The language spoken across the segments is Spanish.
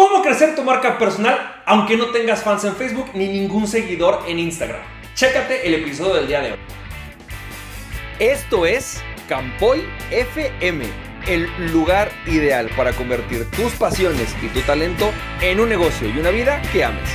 ¿Cómo crecer tu marca personal aunque no tengas fans en Facebook ni ningún seguidor en Instagram? Chécate el episodio del día de hoy. Esto es Campoy FM, el lugar ideal para convertir tus pasiones y tu talento en un negocio y una vida que ames.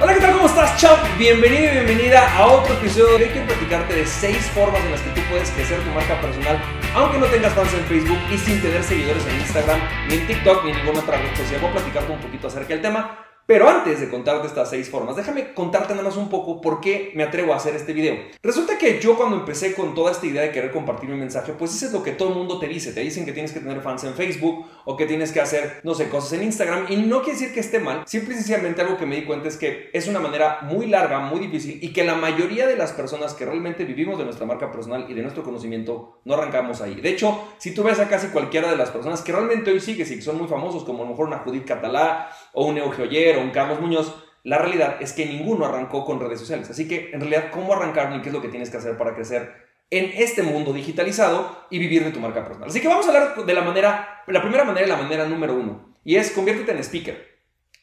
Hola, ¿qué tal? ¿Cómo estás, champ? Bienvenido y bienvenida a otro episodio. Hoy quiero platicarte de 6 formas en las que tú puedes crecer tu marca personal aunque no tengas fans en Facebook y sin tener seguidores en Instagram, ni en TikTok, ni en ninguna otra red social. Voy a platicarte un poquito acerca del tema. Pero antes de contarte estas seis formas, déjame contarte nada más un poco por qué me atrevo a hacer este video. Resulta que yo cuando empecé con toda esta idea de querer compartir mi mensaje, pues eso es lo que todo el mundo te dice. Te dicen que tienes que tener fans en Facebook o que tienes que hacer, no sé, cosas en Instagram. Y no quiere decir que esté mal. Simple y sencillamente algo que me di cuenta es que es una manera muy larga, muy difícil y que la mayoría de las personas que realmente vivimos de nuestra marca personal y de nuestro conocimiento no arrancamos ahí. De hecho, si tú ves a casi cualquiera de las personas que realmente hoy sigues y que son muy famosos, como a lo mejor una Judith Catalá o un Eugeo Oyer o un Carlos Muñoz, la realidad es que ninguno arrancó con redes sociales. Así que, en realidad, ¿cómo arrancar y qué es lo que tienes que hacer para crecer en este mundo digitalizado y vivir de tu marca personal? Así que vamos a hablar de la manera, la primera manera y la manera número uno. Y es conviértete en speaker.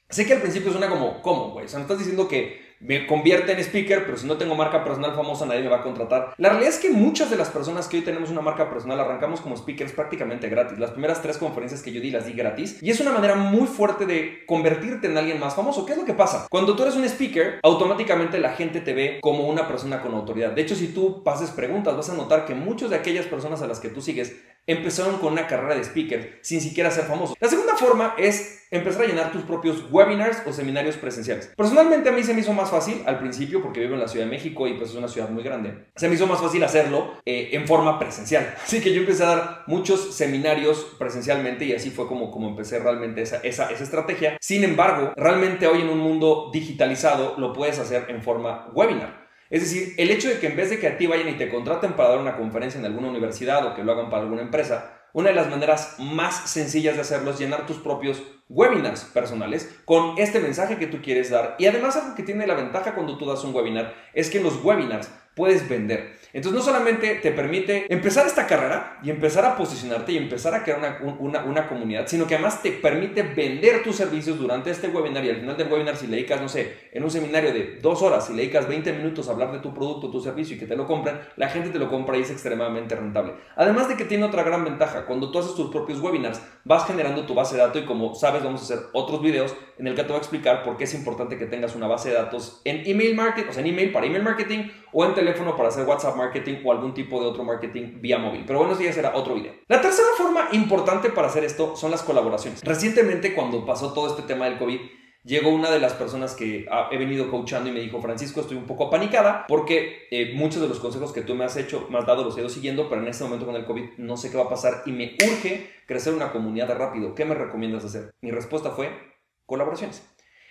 Sé que al principio suena como, ¿cómo, güey? O sea, me estás diciendo que me convierte en speaker, pero si no tengo marca personal famosa nadie me va a contratar. La realidad es que muchas de las personas que hoy tenemos una marca personal arrancamos como speakers prácticamente gratis. Las primeras tres conferencias que yo di las di gratis y es una manera muy fuerte de convertirte en alguien más famoso. ¿Qué es lo que pasa? Cuando tú eres un speaker, automáticamente la gente te ve como una persona con autoridad. De hecho, si tú pases preguntas, vas a notar que muchas de aquellas personas a las que tú sigues empezaron con una carrera de speaker sin siquiera ser famosos. La segunda forma es empezar a llenar tus propios webinars o seminarios presenciales. Personalmente a mí se me hizo más fácil al principio porque vivo en la Ciudad de México y pues es una ciudad muy grande. Se me hizo más fácil hacerlo eh, en forma presencial. Así que yo empecé a dar muchos seminarios presencialmente y así fue como, como empecé realmente esa, esa, esa estrategia. Sin embargo, realmente hoy en un mundo digitalizado lo puedes hacer en forma webinar. Es decir, el hecho de que en vez de que a ti vayan y te contraten para dar una conferencia en alguna universidad o que lo hagan para alguna empresa, una de las maneras más sencillas de hacerlo es llenar tus propios webinars personales con este mensaje que tú quieres dar. Y además algo que tiene la ventaja cuando tú das un webinar es que en los webinars puedes vender. Entonces no solamente te permite empezar esta carrera y empezar a posicionarte y empezar a crear una, una, comunidad, sino que además te permite vender tus servicios durante este webinar y al final del webinar si le dedicas, no sé, en un seminario de dos horas, si le dedicas 20 minutos a hablar de tu producto, tu servicio y que te lo compren, la gente te lo compra y es extremadamente rentable. Además de que tiene otra gran ventaja, cuando tú haces tus propios webinars, vas generando tu base de datos y como sabes vamos a hacer otros videos en el que te voy a explicar por qué es importante que tengas una base de datos en email marketing, o sea, en email para email marketing o en teléfono para hacer WhatsApp marketing o algún tipo de otro marketing vía móvil. Pero bueno, eso ya será otro video. La tercera forma importante para hacer esto son las colaboraciones. Recientemente, cuando pasó todo este tema del COVID, llegó una de las personas que he venido coachando y me dijo, Francisco, estoy un poco apanicada porque eh, muchos de los consejos que tú me has hecho, me has dado, los he ido siguiendo, pero en este momento con el COVID no sé qué va a pasar y me urge crecer una comunidad rápido. ¿Qué me recomiendas hacer? Mi respuesta fue colaboraciones.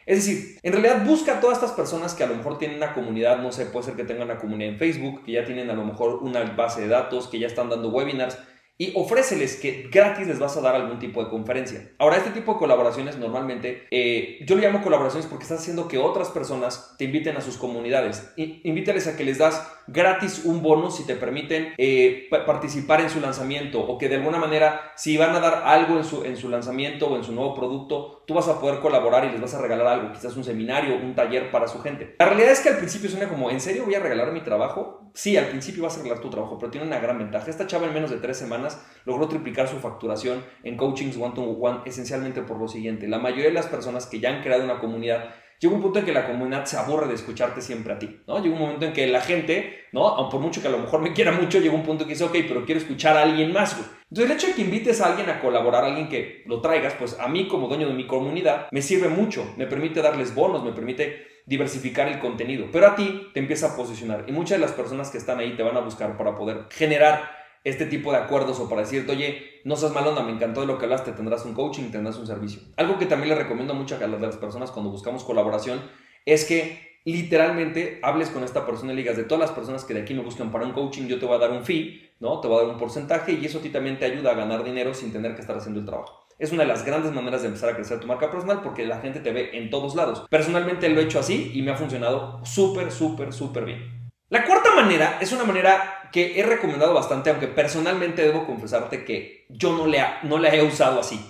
Es decir, en realidad busca a todas estas personas que a lo mejor tienen una comunidad, no sé, puede ser que tengan una comunidad en Facebook, que ya tienen a lo mejor una base de datos, que ya están dando webinars y ofréceles que gratis les vas a dar algún tipo de conferencia. Ahora, este tipo de colaboraciones normalmente, eh, yo le llamo colaboraciones porque estás haciendo que otras personas te inviten a sus comunidades. invítales a que les das gratis un bono si te permiten eh, participar en su lanzamiento o que de alguna manera, si van a dar algo en su, en su lanzamiento o en su nuevo producto, tú vas a poder colaborar y les vas a regalar algo, quizás un seminario, un taller para su gente. La realidad es que al principio suena como, ¿en serio voy a regalar mi trabajo? Sí, al principio vas a regalar tu trabajo, pero tiene una gran ventaja. Esta chava en menos de tres semanas logró triplicar su facturación en coachings one-to-one esencialmente por lo siguiente. La mayoría de las personas que ya han creado una comunidad llega un punto en que la comunidad se aburre de escucharte siempre a ti, ¿no? Llega un momento en que la gente, ¿no? Por mucho que a lo mejor me quiera mucho, llega un punto que dice, ok, pero quiero escuchar a alguien más, Entonces el hecho de que invites a alguien a colaborar, a alguien que lo traigas, pues a mí como dueño de mi comunidad me sirve mucho, me permite darles bonos, me permite diversificar el contenido, pero a ti te empieza a posicionar y muchas de las personas que están ahí te van a buscar para poder generar este tipo de acuerdos o para decirte, oye, no seas mal onda, me encantó de lo que hablaste, tendrás un coaching, tendrás un servicio. Algo que también le recomiendo mucho a las personas cuando buscamos colaboración es que literalmente hables con esta persona y digas, de todas las personas que de aquí me buscan para un coaching, yo te voy a dar un fee, ¿no? Te voy a dar un porcentaje y eso a ti también te ayuda a ganar dinero sin tener que estar haciendo el trabajo. Es una de las grandes maneras de empezar a crecer tu marca personal porque la gente te ve en todos lados. Personalmente lo he hecho así y me ha funcionado súper, súper, súper bien. La cuarta manera es una manera que he recomendado bastante, aunque personalmente debo confesarte que yo no, le no la he usado así.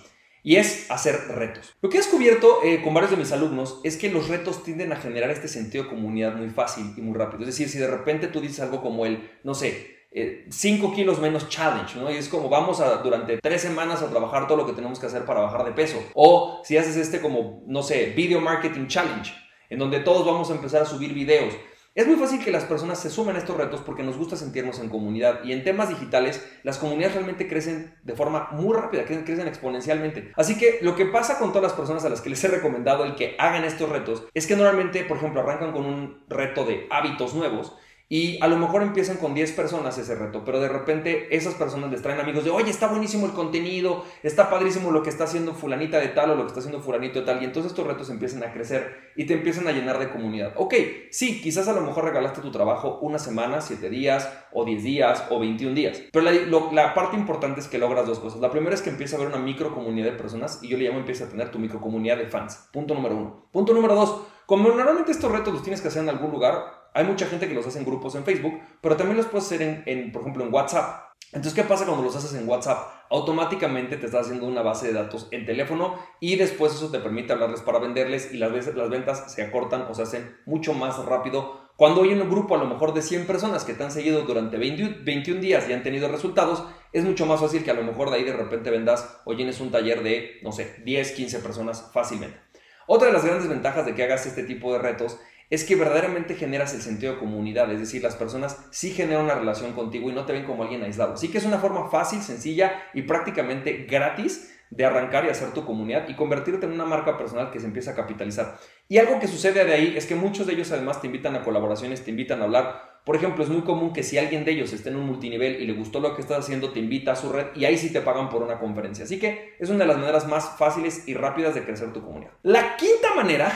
y es hacer retos. Lo que he descubierto eh, con varios de mis alumnos es que los retos tienden a generar este sentido de comunidad muy fácil y muy rápido. Es decir, si de repente tú dices algo como el, no sé, 5 eh, kilos menos challenge, ¿no? Y es como vamos a durante 3 semanas a trabajar todo lo que tenemos que hacer para bajar de peso. O si haces este como, no sé, video marketing challenge, en donde todos vamos a empezar a subir videos. Es muy fácil que las personas se sumen a estos retos porque nos gusta sentirnos en comunidad y en temas digitales las comunidades realmente crecen de forma muy rápida, crecen, exponencialmente. Así que lo que pasa con todas las personas a las que les he recomendado el que hagan estos retos es que normalmente, por ejemplo, arrancan con un reto de hábitos nuevos y a lo mejor empiezan con 10 personas ese reto, pero de repente esas personas les traen amigos de, oye, está buenísimo el contenido, está padrísimo lo que está haciendo fulanita de tal o lo que está haciendo fulanito de tal. Y entonces estos retos empiezan a crecer y te empiezan a llenar de comunidad. Ok, sí, quizás a lo mejor regalaste tu trabajo una semana, 7 días, o 10 días, o 21 días. Pero la, la, parte importante es que logras dos cosas. La primera es que empieza a haber una micro comunidad de personas y yo le llamo empieza a tener tu micro comunidad de fans. Punto número uno. Punto número dos. Como normalmente estos retos los tienes que hacer en algún lugar, hay mucha gente que los hace en grupos en Facebook, pero también los puedes hacer en, por ejemplo, en WhatsApp. Entonces, ¿qué pasa cuando los haces en WhatsApp? Automáticamente te estás haciendo una base de datos en teléfono y después eso te permite hablarles para venderles y las, veces, las ventas se acortan o se hacen mucho más rápido. Cuando hay un grupo a lo mejor de 100 personas que te han seguido durante 21 días y han tenido resultados, es mucho más fácil que a lo mejor de ahí de repente vendas o llenes un taller de, no sé, 10, 15 personas fácilmente. Otra de las grandes ventajas de que hagas este tipo de retos es que verdaderamente generas el sentido de comunidad, es decir, las personas sí generan una relación contigo y no te ven como alguien aislado. Así que es una forma fácil, sencilla y prácticamente gratis de arrancar y hacer tu comunidad y convertirte en una marca personal que se empieza a capitalizar. Y algo que sucede de ahí es que muchos de ellos además te invitan a colaboraciones, te invitan a hablar. Por ejemplo, es muy común que si alguien de ellos está en un multinivel y le gustó lo que estás haciendo, te invita a su red y ahí sí te pagan por una conferencia. Así que es una de las maneras más fáciles y rápidas de crecer tu comunidad. La quinta manera,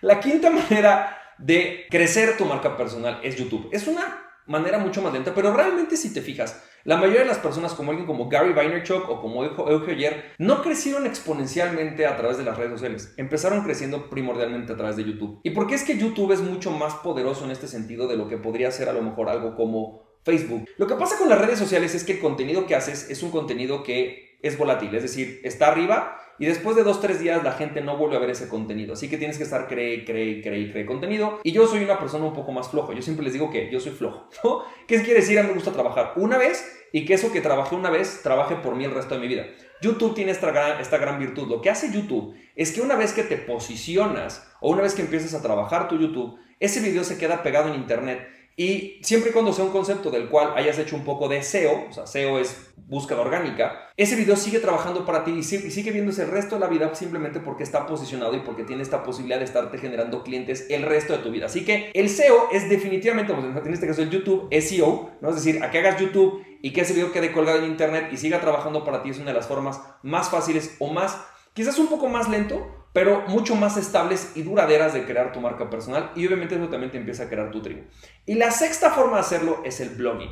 la quinta manera de crecer tu marca personal es YouTube. Es una manera mucho más lenta, pero realmente si te fijas, la mayoría de las personas como alguien como Gary Vaynerchuk o como Euge ayer no crecieron exponencialmente a través de las redes sociales, empezaron creciendo primordialmente a través de YouTube. ¿Y por qué es que YouTube es mucho más poderoso en este sentido de lo que podría ser a lo mejor algo como Facebook? Lo que pasa con las redes sociales es que el contenido que haces es un contenido que es volátil, es decir, está arriba y después de dos, tres días la gente no vuelve a ver ese contenido. Así que tienes que estar cree, cree, cree, cree contenido. Y yo soy una persona un poco más flojo. Yo siempre les digo que yo soy flojo. ¿Qué quiere decir? A mí me gusta trabajar una vez y que eso que trabajé una vez trabaje por mí el resto de mi vida. YouTube tiene esta gran, esta gran virtud. Lo que hace YouTube es que una vez que te posicionas o una vez que empiezas a trabajar tu YouTube, ese video se queda pegado en internet y siempre y cuando sea un concepto del cual hayas hecho un poco de SEO, o sea, SEO es búsqueda orgánica, ese video sigue trabajando para ti y sigue, viéndose el resto de la vida simplemente porque está posicionado y porque tiene esta posibilidad de estarte generando clientes el resto de tu vida. Así que el SEO es definitivamente, en este caso el YouTube, SEO, ¿no? es decir, a que hagas YouTube y que ese video quede colgado en internet y siga trabajando para ti es una de las formas más fáciles o más, quizás un poco más lento, pero mucho más estables y duraderas de crear tu marca personal y obviamente eso también te empieza a crear tu tribu. Y la sexta forma de hacerlo es el blogging.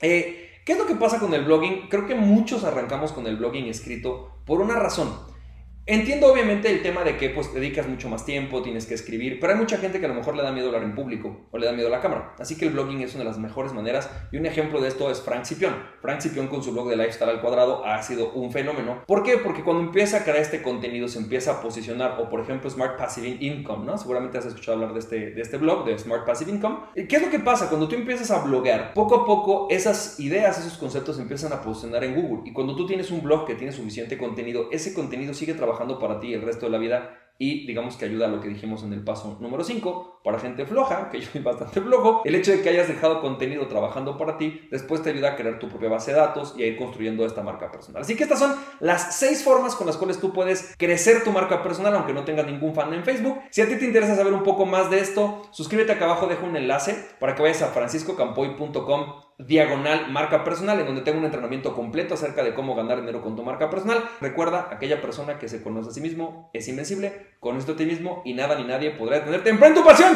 Eh, ¿Qué es lo que pasa con el blogging? Creo que muchos arrancamos con el blogging escrito por una razón. Entiendo obviamente el tema de que pues dedicas mucho más tiempo, tienes que escribir, pero hay mucha gente que a lo mejor le da miedo hablar en público o le da miedo a la cámara. Así que el blogging es una de las mejores maneras y un ejemplo de esto es Frank Cipión. Frank Cipión con su blog de Lifestyle al cuadrado ha sido un fenómeno. ¿Por qué? Porque cuando empieza a crear este contenido se empieza a posicionar o por ejemplo Smart Passive Income, ¿no? Seguramente has escuchado hablar de este, de este blog de Smart Passive Income. ¿Qué es lo que pasa? Cuando tú empiezas a bloguear, poco a poco esas ideas, esos conceptos empiezan a posicionar en Google y cuando tú tienes un blog que tiene suficiente contenido, ese contenido sigue trabajando para ti el resto de la vida y digamos que ayuda a lo que dijimos en el paso número 5, para gente floja, que yo soy bastante flojo, el hecho de que hayas dejado contenido trabajando para ti, después te ayuda a crear tu propia base de datos y a ir construyendo esta marca personal. Así que estas son las seis formas con las cuales tú puedes crecer tu marca personal, aunque no tengas ningún fan en Facebook. Si a ti te interesa saber un poco más de esto, suscríbete acá abajo, dejo un enlace para que vayas a franciscocampoy.com diagonal marca personal, en donde tengo un entrenamiento completo acerca de cómo ganar dinero con tu marca personal. Recuerda, aquella persona que se conoce a sí mismo es invencible, conoce a ti mismo y nada ni nadie podrá detenerte. ¡Emprende tu pasión,